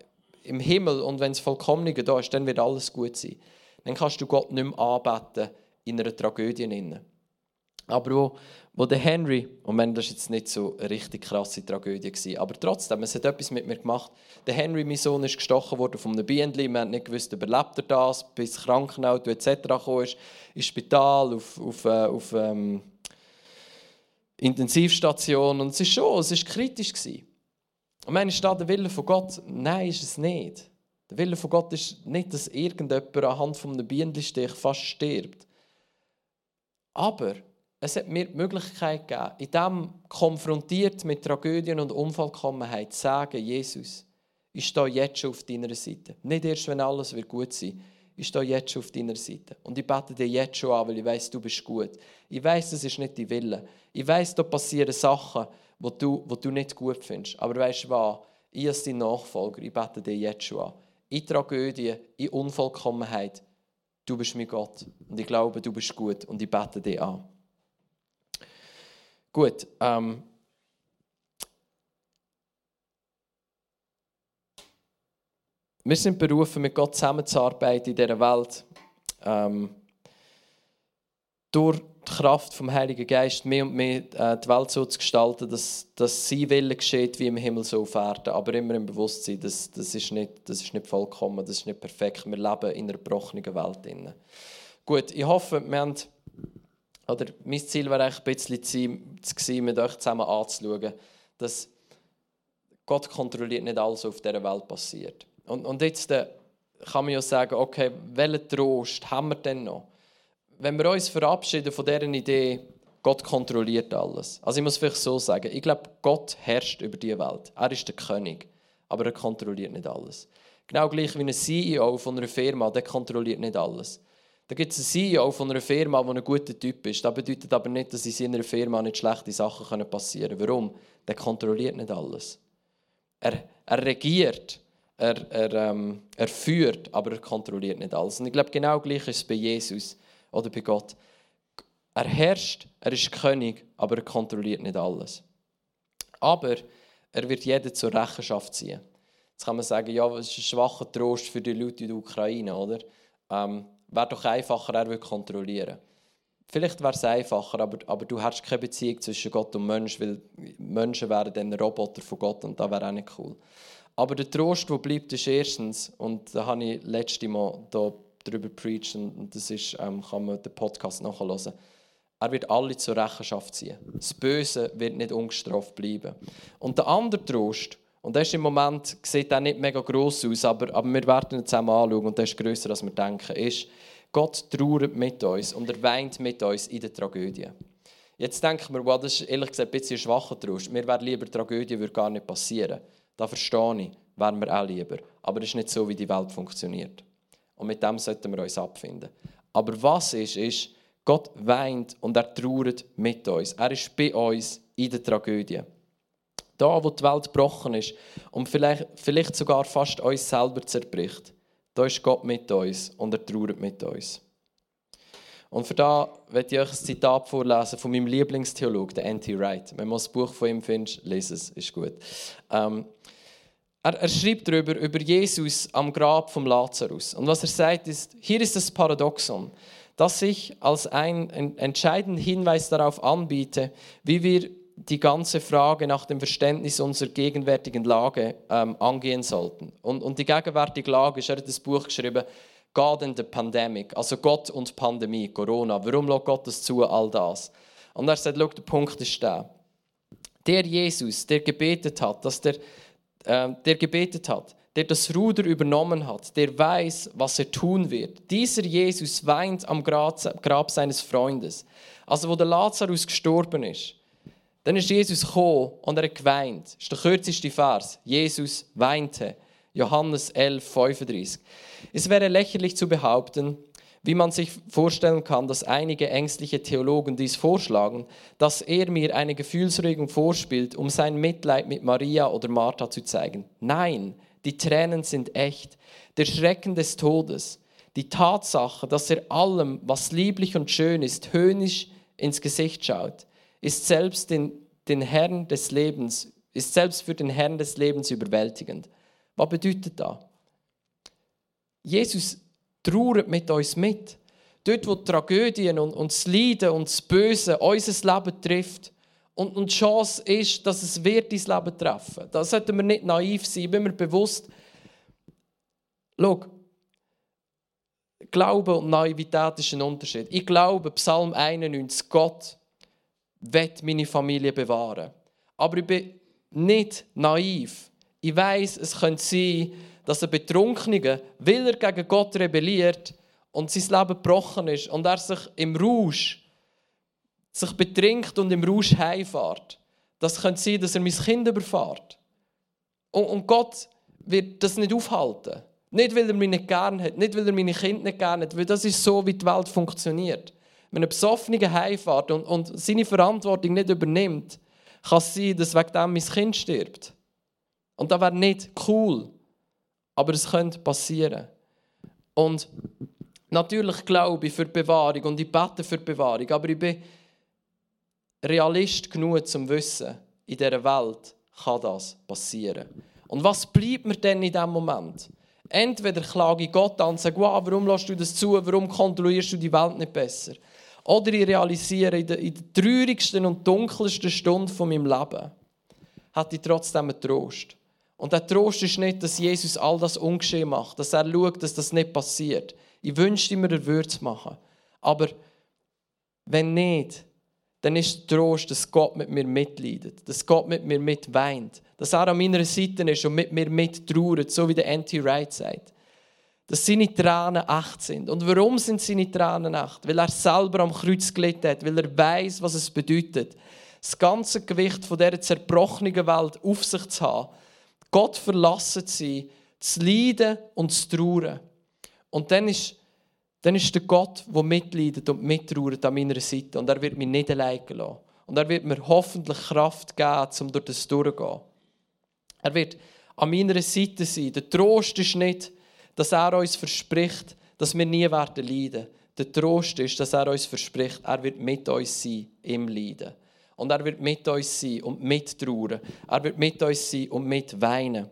Im Himmel, und wenn es vollkommen da ist, dann wird alles gut sein. Dann kannst du Gott nicht mehr anbeten in einer Tragödie. Aber wo, wo der Henry, und wenn das jetzt nicht so eine richtig krasse Tragödie war, aber trotzdem, es hat etwas mit mir gemacht. Der Henry, mein Sohn, ist gestochen worden von einem Bienen. Wir haben nicht gewusst, überlebt er das, bis Krankenauto etc. kam, ins Spital, auf, auf, äh, auf ähm, Intensivstation und es ist schon, es ist kritisch gewesen. Und meine, ist da der Wille von Gott? Nein, ist es nicht. Der Wille von Gott ist nicht, dass irgendjemand anhand von einem Bienenstich fast stirbt. Aber es hat mir die Möglichkeit gegeben, in dem konfrontiert mit Tragödien und Unvollkommenheit, zu sagen, Jesus, ich stehe jetzt schon auf deiner Seite. Nicht erst, wenn alles wird gut sein wird ich stehe jetzt schon auf deiner Seite. Und ich bete dir jetzt schon an, weil ich weiß, du bist gut. Ich weiß, das ist nicht dein Wille. Ich weiß, da passieren Sachen, die du, die du nicht gut findest. Aber weißt du was? Ich als dein Nachfolger, ich bete dir jetzt schon an. In Tragödie, in Unvollkommenheit, du bist mein Gott. Und ich glaube, du bist gut. Und ich bete dir an. Gut, ähm, Wir sind berufen, mit Gott zusammenzuarbeiten in dieser Welt. Ähm, durch die Kraft vom Heiligen Geist mehr und mehr äh, die Welt so zu gestalten, dass, dass sein Wille geschieht wie im Himmel so auf Erden. Aber immer im Bewusstsein, das, das, ist nicht, das ist nicht vollkommen, das ist nicht perfekt. Wir leben in einer gebrochenen Welt. Gut, ich hoffe, wir haben, oder mein Ziel war ein bisschen zu mit euch zusammen anzuschauen, dass Gott kontrolliert nicht alles, was auf dieser Welt passiert. Und, und jetzt äh, kann man ja sagen, okay, welchen Trost haben wir denn noch? Wenn wir uns verabschieden von dieser Idee, Gott kontrolliert alles. Also ich muss vielleicht so sagen, ich glaube, Gott herrscht über die Welt. Er ist der König, aber er kontrolliert nicht alles. Genau gleich wie ein CEO von einer Firma, der kontrolliert nicht alles. Da gibt es einen CEO von einer Firma, der ein guter Typ ist. Das bedeutet aber nicht, dass in seiner Firma nicht schlechte Sachen passieren können. Warum? Der kontrolliert nicht alles. Er, er regiert, er, er, ähm, er führt, aber er kontrolliert nicht alles. Und ich glaube, genau gleich ist es bei Jesus oder bei Gott. Er herrscht, er ist König, aber er kontrolliert nicht alles. Aber er wird jeden zur Rechenschaft ziehen. Jetzt kann man sagen, ja, es ist ein schwacher Trost für die Leute in der Ukraine, oder? Ähm, wäre doch einfacher, er würde kontrollieren. Vielleicht wäre es einfacher, aber, aber du hast keine Beziehung zwischen Gott und Mensch, weil Menschen wären dann Roboter von Gott und das wäre auch nicht cool. Aber der Trost, der bleibt, ist erstens, und da habe ich letztes Mal da darüber preached, und das ist, ähm, kann man den Podcast nachhören. Er wird alle zur Rechenschaft ziehen. Das Böse wird nicht ungestraft bleiben. Und der andere Trost, und der ist im Moment, sieht auch nicht mega gross aus, aber, aber wir werden ihn zusammen anschauen und der ist grösser, als wir denken, ist, Gott trauert mit uns und er weint mit uns in der Tragödie. Jetzt denken wir, wow, das ist ehrlich gesagt ein bisschen schwacher Trost. Mir wäre lieber, Tragödie würde gar nicht passieren. Da verstehe ich, wären wir auch lieber. Aber das ist nicht so, wie die Welt funktioniert. Und mit dem sollten wir uns abfinden. Aber was ist, ist, Gott weint und er trauert mit uns. Er ist bei uns in der Tragödie. Da, wo die Welt gebrochen ist und vielleicht, vielleicht sogar fast uns selber zerbricht, da ist Gott mit uns und er trauert mit uns. Und für da werde ich euch ein Zitat vorlesen von meinem Lieblingstheologen, der N.T. Wright. Wenn man das Buch von ihm findet, lese es, ist gut. Ähm, er, er schreibt darüber, über Jesus am Grab vom Lazarus. Und was er sagt ist, hier ist das Paradoxon, das ich als einen entscheidenden Hinweis darauf anbiete, wie wir die ganze Frage nach dem Verständnis unserer gegenwärtigen Lage ähm, angehen sollten. Und, und die gegenwärtige Lage ist, er hat das Buch geschrieben, God and the Pandemic, also Gott und Pandemie, Corona. Warum lässt Gott das zu, all das? Und er sagt, der Punkt ist der. Der Jesus, der gebetet hat, dass der äh, der gebetet hat, der das Ruder übernommen hat, der weiß, was er tun wird. Dieser Jesus weint am Grab seines Freundes. Also wo der Lazarus gestorben ist, dann ist Jesus gekommen und er hat geweint. Das ist der kürzeste Vers. Jesus weinte. Johannes 11, 35. Es wäre lächerlich zu behaupten, wie man sich vorstellen kann, dass einige ängstliche Theologen dies vorschlagen, dass er mir eine Gefühlsregung vorspielt, um sein Mitleid mit Maria oder Martha zu zeigen. Nein, die Tränen sind echt. Der Schrecken des Todes, die Tatsache, dass er allem, was lieblich und schön ist, höhnisch ins Gesicht schaut, ist selbst den, den Herrn des Lebens, ist selbst für den Herrn des Lebens überwältigend. Was bedeutet das? Jesus trauert mit uns mit. Dort, wo die Tragödien und, und das Leiden und das Böse unser Leben trifft. Und, die Chance ist, dass es wird dein Leben treffen. Da sollten wir nicht naiv sein, wenn wir bewusst. Schau, Glaube und Naivität ist ein Unterschied. Ich glaube, Psalm 91, Gott wird meine Familie bewahren. Aber ich bin nicht naiv. Ich weiß, es könnte sein, dass ein Betrunkener, weil er gegen Gott rebelliert und sein Leben gebrochen ist und er sich im Rausch sich betrinkt und im Rausch heimfährt. Das könnte sein, dass er mein Kind überfährt. Und, und Gott wird das nicht aufhalten. Nicht, weil er mich nicht gern hat, nicht, weil er meine Kinder nicht gern hat, weil das ist so, wie die Welt funktioniert. Wenn ein Besoffener heimfährt und, und seine Verantwortung nicht übernimmt, kann es sein, dass wegen dem mein Kind stirbt. Und das wäre nicht cool. Aber es könnte passieren. Und natürlich glaube ich für die Bewahrung und ich bete für die Bewahrung, aber ich bin Realist genug, um zu wissen, in dieser Welt kann das passieren. Und was bleibt mir denn in diesem Moment? Entweder klage ich Gott an und sage, wow, warum lässt du das zu, warum kontrollierst du die Welt nicht besser? Oder ich realisiere, in der, in der traurigsten und dunkelsten Stunde von meinem Leben hatte ich trotzdem einen Trost. Und der Trost ist nicht, dass Jesus all das ungeschehen macht, dass er schaut, dass das nicht passiert. Ich wünschte mir, er würde es machen. Aber wenn nicht, dann ist der Trost, dass Gott mit mir mitleidet, dass Gott mit mir mitweint, dass er an meiner Seite ist und mit mir mittrauert, so wie der Anti-Wright sagt. Dass seine Tränen echt sind. Und warum sind seine Tränen echt? Weil er selber am Kreuz gelitten hat, weil er weiß, was es bedeutet, das ganze Gewicht von dieser zerbrochenen Welt auf sich zu haben Gott verlassen zu sein, zu leiden und zu trauern. Und dann ist, dann ist der Gott, der mitleidet und mittrauert an meiner Seite. Und er wird mich nicht allein lassen. Und er wird mir hoffentlich Kraft geben, um durch das durchzugehen. Er wird an meiner Seite sein. Der Trost ist nicht, dass er uns verspricht, dass wir nie werden leiden. Der Trost ist, dass er uns verspricht, er wird mit uns sein im Leiden. Und er wird mit uns sein und mittrauern. Er wird mit uns sein und mit weinen.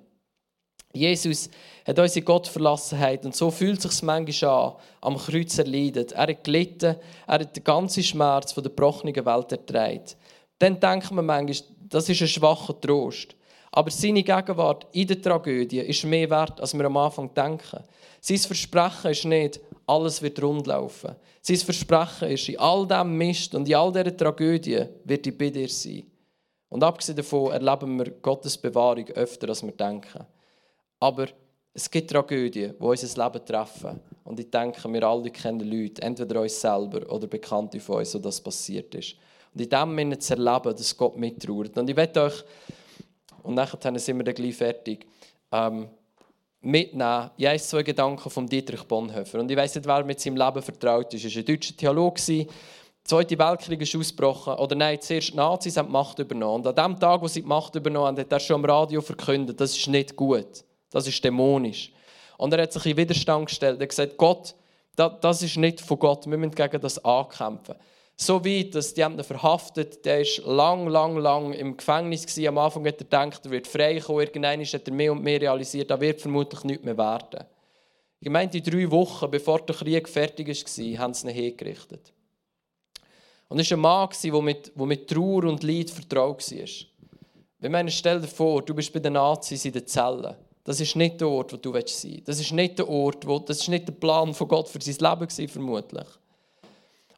Jesus hat unsere Gottverlassenheit und so fühlt es sich manchmal an, am Kreuz erleidet. Er hat gelitten, er hat den ganzen Schmerz von der gebrochenen Welt ertragen. Dann denkt man manchmal, das ist ein schwacher Trost. Aber seine Gegenwart in der Tragödie ist mehr wert, als wir am Anfang denken. Sein Versprechen ist nicht, alles wird rundlaufen. Sein Versprechen ist, in all diesem Mist und in all dieser Tragödie wird ich bei dir sein. Und abgesehen davon erleben wir Gottes Bewahrung öfter, als wir denken. Aber es gibt Tragödien, die unser Leben treffen. Und ich denke, wir alle kennen Leute, entweder uns selber oder Bekannte von uns, wo das passiert ist. Und in dem Sinne zu erleben, dass Gott mittrauert. Und ich werde euch, und nachher sind wir dann gleich fertig, ähm, mitnehmen. Ich habe zwei Gedanken von Dietrich Bonhoeffer. Und ich weiß nicht, wer mit seinem Leben vertraut ist. Er war ein deutscher Theologe. Der Zweite Weltkrieg ist ausgebrochen. Oder nein, zuerst die Nazis haben die Macht übernommen. Und an dem Tag, wo sie die Macht übernommen haben, hat er schon am Radio verkündet, das ist nicht gut. Das ist dämonisch. Und er hat sich in Widerstand gestellt. Er hat gesagt, Gott, das ist nicht von Gott. Wir müssen gegen das ankämpfen. So weit, dass die haben ihn verhaftet. Der war lang, lang, lang im Gefängnis. Gewesen. Am Anfang hat er gedacht, er wird freikommen. Irgendwann hat er mehr und mehr realisiert, da wird vermutlich nichts mehr werden. Ich meine, die drei Wochen, bevor der Krieg fertig war, haben sie ihn hingerichtet. Und es war ein Mann, der mit, der mit Trauer und Leid vertraut war. Ich meine, stell dir vor, du bist bei den Nazis in den Zellen. Das ist nicht der Ort, wo du sein willst. Das ist nicht der Ort, wo, das ist nicht der Plan von Gott für sein Leben gewesen, vermutlich.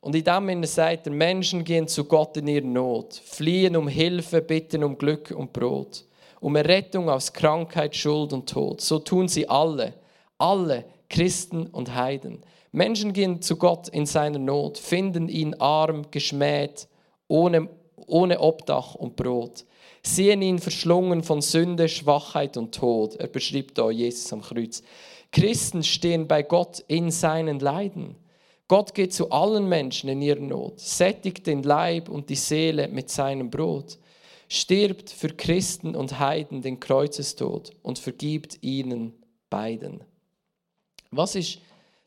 Und in dem Sinne sagt er, Menschen gehen zu Gott in ihrer Not, fliehen um Hilfe, bitten um Glück und Brot, um Errettung aus Krankheit, Schuld und Tod. So tun sie alle, alle Christen und Heiden. Menschen gehen zu Gott in seiner Not, finden ihn arm, geschmäht, ohne, ohne Obdach und Brot sehen ihn verschlungen von Sünde, Schwachheit und Tod. Er beschreibt da Jesus am Kreuz. Christen stehen bei Gott in seinen Leiden. Gott geht zu allen Menschen in ihrer Not, sättigt den Leib und die Seele mit seinem Brot, stirbt für Christen und Heiden den Kreuzestod und vergibt ihnen beiden. Was ist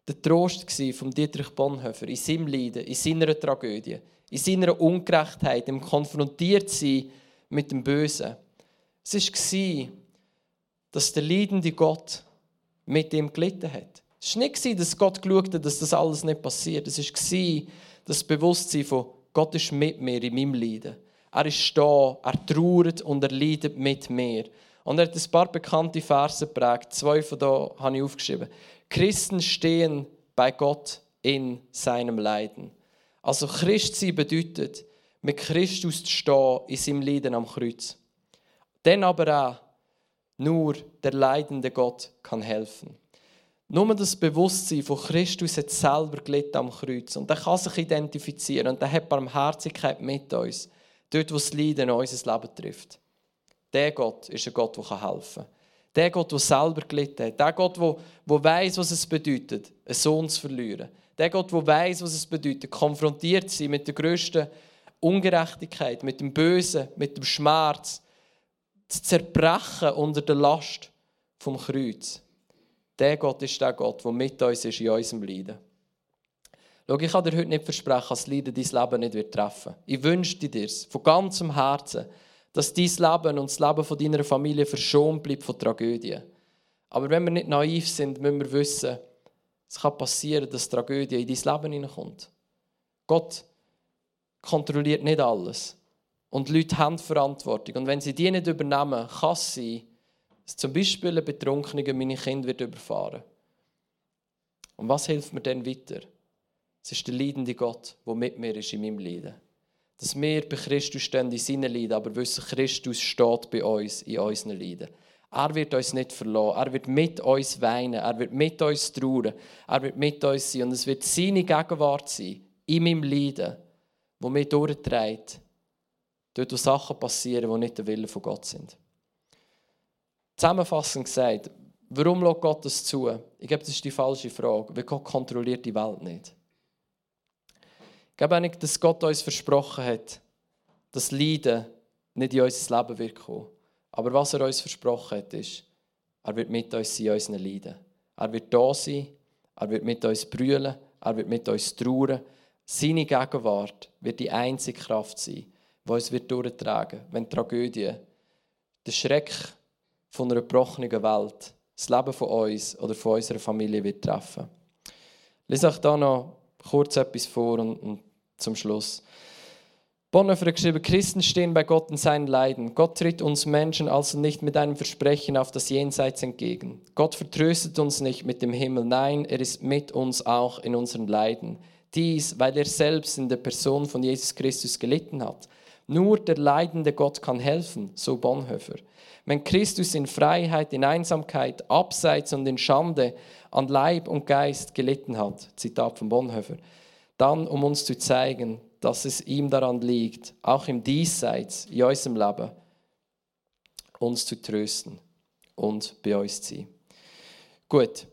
der Trost von Dietrich Bonhoeffer in seinem Leiden, in seiner Tragödie, in seiner Ungerechtheit, im konfrontiert sein mit dem Bösen. Es war, dass der leidende Gott mit ihm gelitten hat. Es war nicht, dass Gott geschaut hat, dass das alles nicht passiert. Es war das Bewusstsein von Gott ist mit mir in meinem Leiden. Er ist da, er trauert und er leidet mit mir. Und er hat ein paar bekannte Verse geprägt. Zwei von da habe ich aufgeschrieben. Christen stehen bei Gott in seinem Leiden. Also Christsein bedeutet, mit Christus zu stehen in seinem Leiden am Kreuz. Dann aber auch, nur der leidende Gott kann helfen. Nur das Bewusstsein von Christus hat selber gelitten am Kreuz und er kann sich identifizieren und er hat Barmherzigkeit mit uns, dort wo das Leiden unser Leben trifft. Der Gott ist ein Gott, der helfen kann. Der Gott, der selber gelitten hat. Der Gott, der, weiß, was es bedeutet, einen Sohn zu verlieren. Der Gott, der weiß, was es bedeutet, konfrontiert zu sein mit der grössten Ungerechtigkeit, mit dem Bösen, mit dem Schmerz, zu zerbrechen unter der Last vom Kreuz. Der Gott ist der Gott, der mit uns ist in unserem Leiden. Schau, ich kann dir heute nicht versprechen, dass Leiden dein Leben nicht wird treffen Ich wünsche dir das von ganzem Herzen, dass dein Leben und das Leben von deiner Familie verschont bleibt von Tragödien. Aber wenn wir nicht naiv sind, müssen wir wissen, es kann passieren, dass Tragödie in dein Leben hineinkommt. Gott kontrolliert nicht alles. Und Leute haben Verantwortung. Und wenn sie die nicht übernehmen, kann es sein, dass zum Beispiel ein Betrunkener meine Kinder wird überfahren Und was hilft mir denn weiter? Es ist der leidende Gott, der mit mir ist in meinem Leiden. Dass wir bei Christus stehen in seinen Leiden, aber wissen, Christus steht bei uns in unseren Leiden. Er wird uns nicht verlassen. Er wird mit uns weinen. Er wird mit uns trauern. Er wird mit uns sein. Und es wird seine Gegenwart sein in meinem Leiden wo mich durchträgt, dort wo Sachen passieren, die nicht der Wille von Gott sind. Zusammenfassend gesagt, warum lässt Gott das zu? Ich glaube, das ist die falsche Frage, weil Gott kontrolliert die Welt nicht. Ich glaube auch nicht, dass Gott uns versprochen hat, dass Leiden nicht in unser Leben wird kommen. Aber was er uns versprochen hat, ist, Er wird mit uns sein in unseren Leiden. Er wird da sein, er wird mit uns brüllen, er wird mit uns trauern. Seine Gegenwart wird die einzige Kraft sein, die uns durchtragen wird, wenn die Tragödie, der Schreck von einer gebrochenen Welt, das Leben von uns oder von unserer Familie wird treffen. Lies euch da noch kurz etwas vor und, und zum Schluss. Bonhoeffer hat geschrieben, Christen stehen bei Gott in seinen Leiden. Gott tritt uns Menschen also nicht mit einem Versprechen auf das Jenseits entgegen. Gott vertröstet uns nicht mit dem Himmel, nein, er ist mit uns auch in unseren Leiden. Dies, weil er selbst in der Person von Jesus Christus gelitten hat. Nur der leidende Gott kann helfen, so Bonhoeffer. Wenn Christus in Freiheit, in Einsamkeit, Abseits und in Schande an Leib und Geist gelitten hat, Zitat von Bonhoeffer, dann um uns zu zeigen, dass es ihm daran liegt, auch im Diesseits, in unserem Leben, uns zu trösten und bei uns zu sein. Gut.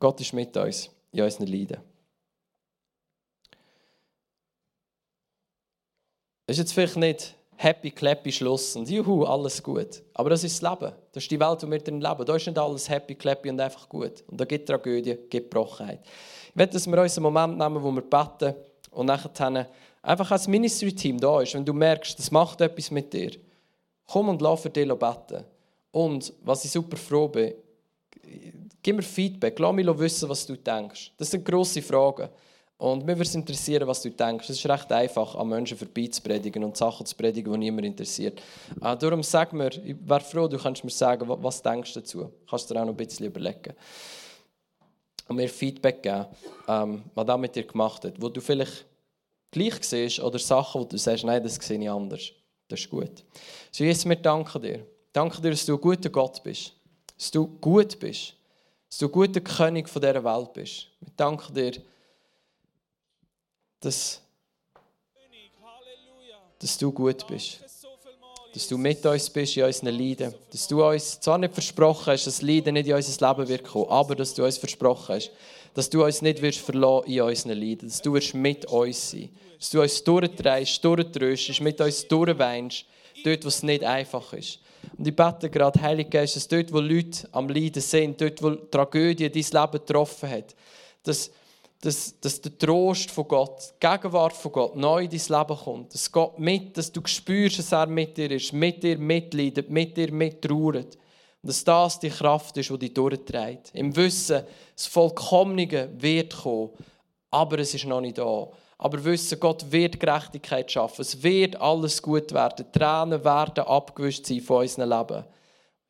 Gott ist mit uns in unseren Leiden. Es ist jetzt vielleicht nicht happy, clappy Schluss und juhu, alles gut. Aber das ist das Leben. Das ist die Welt, in der wir leben. Da ist nicht alles happy, clappy und einfach gut. Und da gibt es Tragödie, gibt Brochenheit. Ich möchte, dass wir uns einen Moment nehmen, wo wir beten und nachher einfach als Ministry-Team da ist. Wenn du merkst, das macht etwas mit dir, komm und lass für dich beten. Und was ich super froh bin, gib mir Feedback, lass mich wissen, was du denkst. Das sind grosse Fragen. Und mir würde es interessieren, was du denkst. Es ist recht einfach, an Menschen vorbeizupredigen und Sachen zu predigen, die niemand interessiert. Äh, darum sag mir, ich wäre froh, du kannst mir sagen, was denkst du dazu. Kannst du dir auch noch ein bisschen überlegen. Und mir Feedback geben, ähm, was das mit dir gemacht hat. Wo du vielleicht gleich siehst oder Sachen, wo du sagst, nein, das sehe ich anders. Das ist gut. So, Jesus, wir danken dir. Danke dir, dass du ein guter Gott bist. Dass du gut bist. Dass du ein guter König von dieser Welt bist. Wir danken dir, dass, dass du gut bist. Dass du mit uns bist in unseren Leiden. Dass du uns zwar nicht versprochen hast, dass Leiden nicht in unser Leben wird kommen, aber dass du uns versprochen hast, dass du uns nicht wirst verlassen in unseren Leiden. Dass du wirst mit uns sein. Dass du uns durchtreibst, durchtröstest, mit uns durchweinst, dort, wo es nicht einfach ist. Und ich bete gerade, Heilige Geist, dass dort, wo Leute am Leiden sind, dort, wo Tragödie dein Leben getroffen hat, dass dass, dass der Trost von Gott, die Gegenwart von Gott neu in dein Leben kommt. Dass Gott mit, dass du spürst, dass er mit dir ist, mit dir mitleidet, mit dir mittrauert. Und dass das die Kraft ist, die dich durchträgt. Im Wissen, das Vollkommene wird kommen, aber es ist noch nicht da. Aber wissen, Gott wird Gerechtigkeit schaffen. Es wird alles gut werden. Die Tränen werden abgewischt sein von unserem Leben.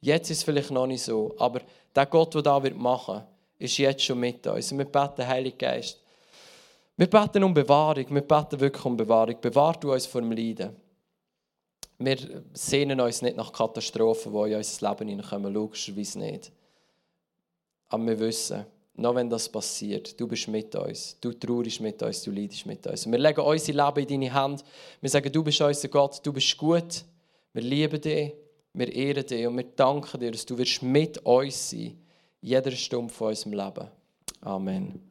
Jetzt ist es vielleicht noch nicht so, aber der Gott, der da machen wird, ist jetzt schon mit uns. Und wir beten, Heiliger Geist. Wir beten um Bewahrung. Wir beten wirklich um Bewahrung. Bewahr du uns vor dem Leiden. Wir sehnen uns nicht nach Katastrophen, die in unser Leben hineinkommen. Logischerweise nicht. Aber wir wissen, noch wenn das passiert, du bist mit uns. Du traurst mit uns, du leidest mit uns. Und wir legen unser Leben in deine Hand. Wir sagen, du bist unser Gott, du bist gut. Wir lieben dich, wir ehren dich und wir danken dir, dass du mit uns sein wirst jeder Stunde von unserem Leben. Amen.